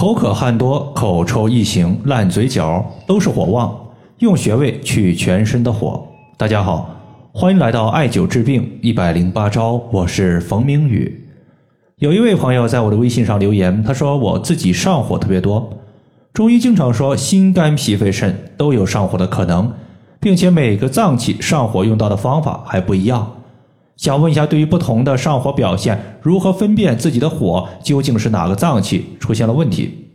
口渴汗多、口臭异形、烂嘴角，都是火旺。用穴位去全身的火。大家好，欢迎来到艾灸治病一百零八招，我是冯明宇。有一位朋友在我的微信上留言，他说我自己上火特别多。中医经常说心肝脾肺肾都有上火的可能，并且每个脏器上火用到的方法还不一样。想问一下，对于不同的上火表现，如何分辨自己的火究竟是哪个脏器出现了问题？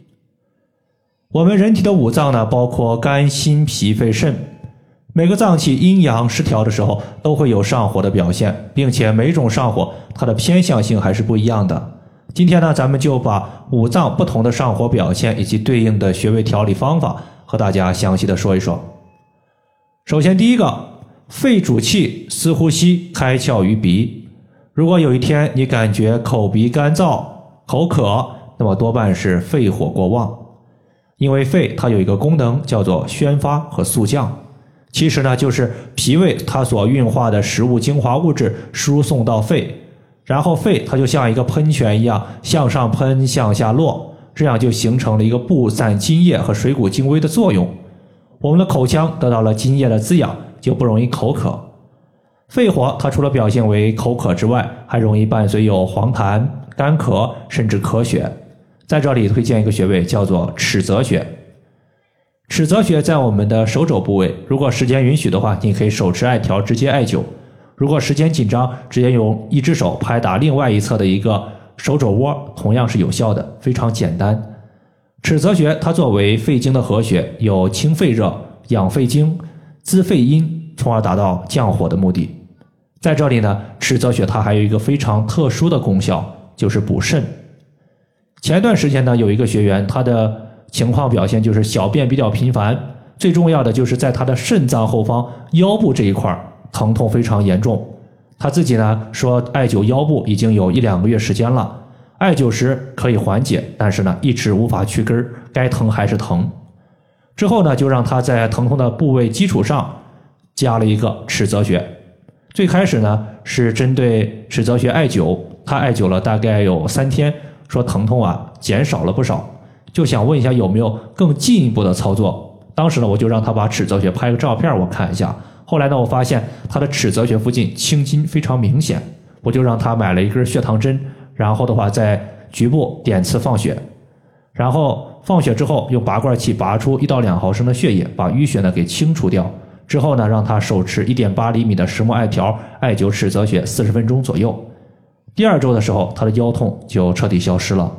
我们人体的五脏呢，包括肝、心、脾、肺、肾，每个脏器阴阳失调的时候，都会有上火的表现，并且每种上火它的偏向性还是不一样的。今天呢，咱们就把五脏不同的上火表现以及对应的穴位调理方法和大家详细的说一说。首先，第一个。肺主气，司呼吸，开窍于鼻。如果有一天你感觉口鼻干燥、口渴，那么多半是肺火过旺。因为肺它有一个功能叫做宣发和肃降，其实呢就是脾胃它所运化的食物精华物质输送到肺，然后肺它就像一个喷泉一样向上喷、向下落，这样就形成了一个布散津液和水谷精微的作用。我们的口腔得到了津液的滋养。就不容易口渴。肺火它除了表现为口渴之外，还容易伴随有黄痰、干咳，甚至咳血。在这里推荐一个穴位，叫做尺泽穴。尺泽穴在我们的手肘部位，如果时间允许的话，你可以手持艾条直接艾灸；如果时间紧张，直接用一只手拍打另外一侧的一个手肘窝，同样是有效的，非常简单。尺泽穴它作为肺经的合穴，有清肺热、养肺经。滋肺阴，从而达到降火的目的。在这里呢，尺泽穴它还有一个非常特殊的功效，就是补肾。前段时间呢，有一个学员，他的情况表现就是小便比较频繁，最重要的就是在他的肾脏后方腰部这一块疼痛非常严重。他自己呢说，艾灸腰部已经有一两个月时间了，艾灸时可以缓解，但是呢一直无法去根儿，该疼还是疼。之后呢，就让他在疼痛的部位基础上加了一个尺泽穴。最开始呢是针对尺泽穴艾灸，他艾灸了大概有三天，说疼痛啊减少了不少，就想问一下有没有更进一步的操作。当时呢，我就让他把尺泽穴拍个照片我看一下。后来呢，我发现他的尺泽穴附近青筋非常明显，我就让他买了一根血糖针，然后的话在局部点刺放血，然后。放血之后，用拔罐器拔出一到两毫升的血液，把淤血呢给清除掉。之后呢，让他手持一点八厘米的石墨艾条艾灸尺泽穴四十分钟左右。第二周的时候，他的腰痛就彻底消失了。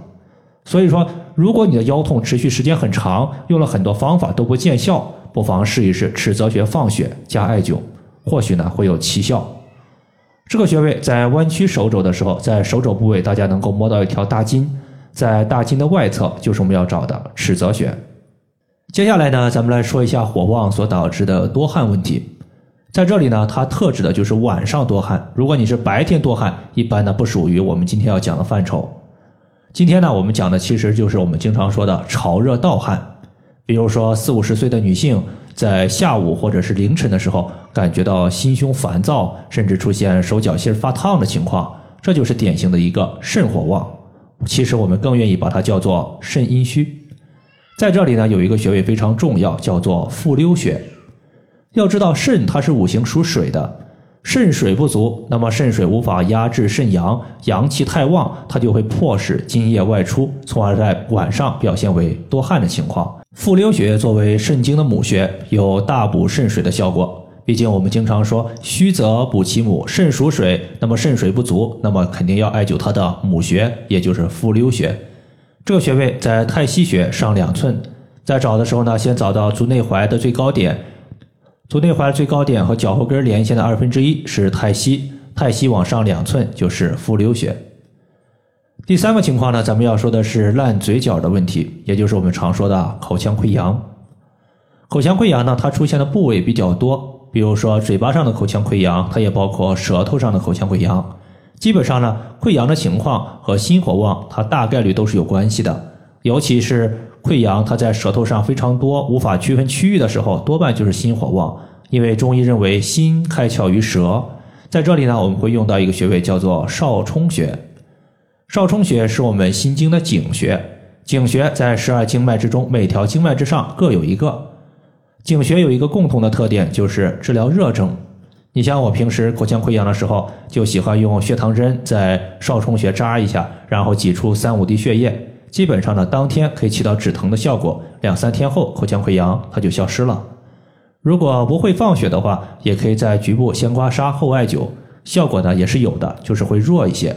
所以说，如果你的腰痛持续时间很长，用了很多方法都不见效，不妨试一试尺泽穴放血加艾灸，或许呢会有奇效。这个穴位在弯曲手肘的时候，在手肘部位，大家能够摸到一条大筋。在大筋的外侧就是我们要找的尺泽穴。接下来呢，咱们来说一下火旺所导致的多汗问题。在这里呢，它特指的就是晚上多汗。如果你是白天多汗，一般呢不属于我们今天要讲的范畴。今天呢，我们讲的其实就是我们经常说的潮热盗汗。比如说四五十岁的女性在下午或者是凌晨的时候，感觉到心胸烦躁，甚至出现手脚心发烫的情况，这就是典型的一个肾火旺。其实我们更愿意把它叫做肾阴虚，在这里呢有一个穴位非常重要，叫做复溜穴。要知道肾它是五行属水的，肾水不足，那么肾水无法压制肾阳，阳气太旺，它就会迫使津液外出，从而在晚上表现为多汗的情况。复溜穴作为肾经的母穴，有大补肾水的效果。毕竟我们经常说虚则补其母，肾属水，那么肾水不足，那么肯定要艾灸它的母穴，也就是复溜穴。这个穴位在太溪穴上两寸，在找的时候呢，先找到足内踝的最高点，足内踝最高点和脚后跟连线的二分之一是太溪，太溪往上两寸就是复溜穴。第三个情况呢，咱们要说的是烂嘴角的问题，也就是我们常说的口腔溃疡。口腔溃疡呢，它出现的部位比较多。比如说嘴巴上的口腔溃疡，它也包括舌头上的口腔溃疡。基本上呢，溃疡的情况和心火旺，它大概率都是有关系的。尤其是溃疡，它在舌头上非常多，无法区分区域的时候，多半就是心火旺。因为中医认为心开窍于舌，在这里呢，我们会用到一个穴位，叫做少冲穴。少冲穴是我们心经的井穴。井穴在十二经脉之中，每条经脉之上各有一个。井穴有一个共同的特点，就是治疗热症。你像我平时口腔溃疡的时候，就喜欢用血糖针在少冲穴扎一下，然后挤出三五滴血液，基本上呢当天可以起到止疼的效果，两三天后口腔溃疡它就消失了。如果不会放血的话，也可以在局部先刮痧后艾灸，效果呢也是有的，就是会弱一些。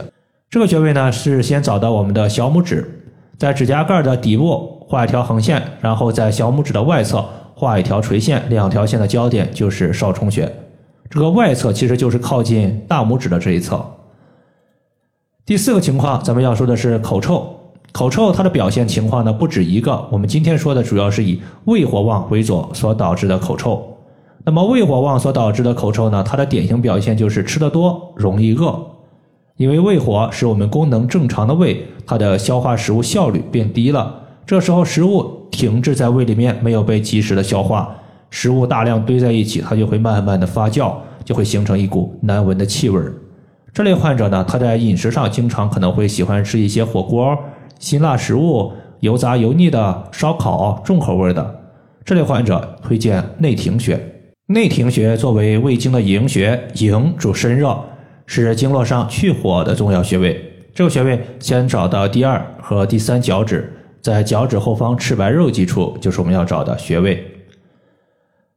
这个穴位呢是先找到我们的小拇指，在指甲盖的底部画一条横线，然后在小拇指的外侧画一条垂线，两条线的交点就是少冲穴。这个外侧其实就是靠近大拇指的这一侧。第四个情况，咱们要说的是口臭。口臭它的表现情况呢不止一个，我们今天说的主要是以胃火旺为主所导致的口臭。那么胃火旺所导致的口臭呢，它的典型表现就是吃得多，容易饿。因为胃火使我们功能正常的胃，它的消化食物效率变低了。这时候食物停滞在胃里面，没有被及时的消化。食物大量堆在一起，它就会慢慢的发酵，就会形成一股难闻的气味儿。这类患者呢，他在饮食上经常可能会喜欢吃一些火锅、辛辣食物、油炸油腻的烧烤、重口味的。这类患者推荐内庭穴。内庭穴作为胃经的营穴，营主身热，是经络上去火的重要穴位。这个穴位先找到第二和第三脚趾，在脚趾后方赤白肉际处，就是我们要找的穴位。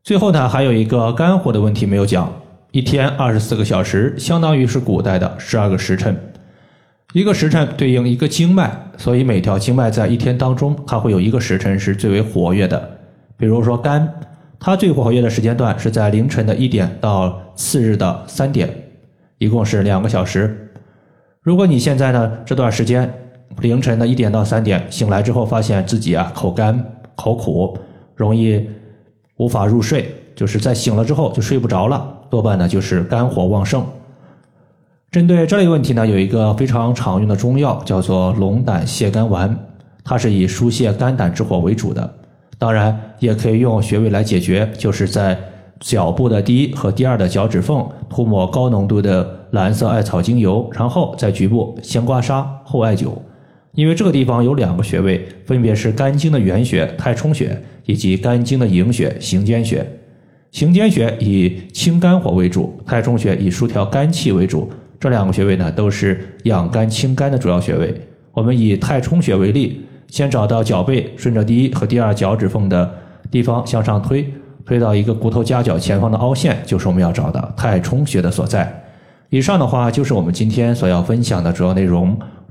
最后呢，还有一个肝火的问题没有讲。一天二十四个小时，相当于是古代的十二个时辰。一个时辰对应一个经脉，所以每条经脉在一天当中，它会有一个时辰是最为活跃的。比如说肝，它最活跃的时间段是在凌晨的一点到次日的三点，一共是两个小时。如果你现在呢这段时间凌晨的一点到三点醒来之后，发现自己啊口干口苦，容易。无法入睡，就是在醒了之后就睡不着了，多半呢就是肝火旺盛。针对这类问题呢，有一个非常常用的中药叫做龙胆泻肝丸，它是以疏泄肝胆之火为主的。当然，也可以用穴位来解决，就是在脚部的第一和第二的脚趾缝涂抹高浓度的蓝色艾草精油，然后在局部先刮痧后艾灸。因为这个地方有两个穴位，分别是肝经的原穴太冲穴以及肝经的营穴行间穴。行间穴以清肝火为主，太冲穴以疏调肝气为主。这两个穴位呢，都是养肝清肝的主要穴位。我们以太冲穴为例，先找到脚背，顺着第一和第二脚趾缝的地方向上推，推到一个骨头夹角前方的凹陷，就是我们要找的太冲穴的所在。以上的话就是我们今天所要分享的主要内容。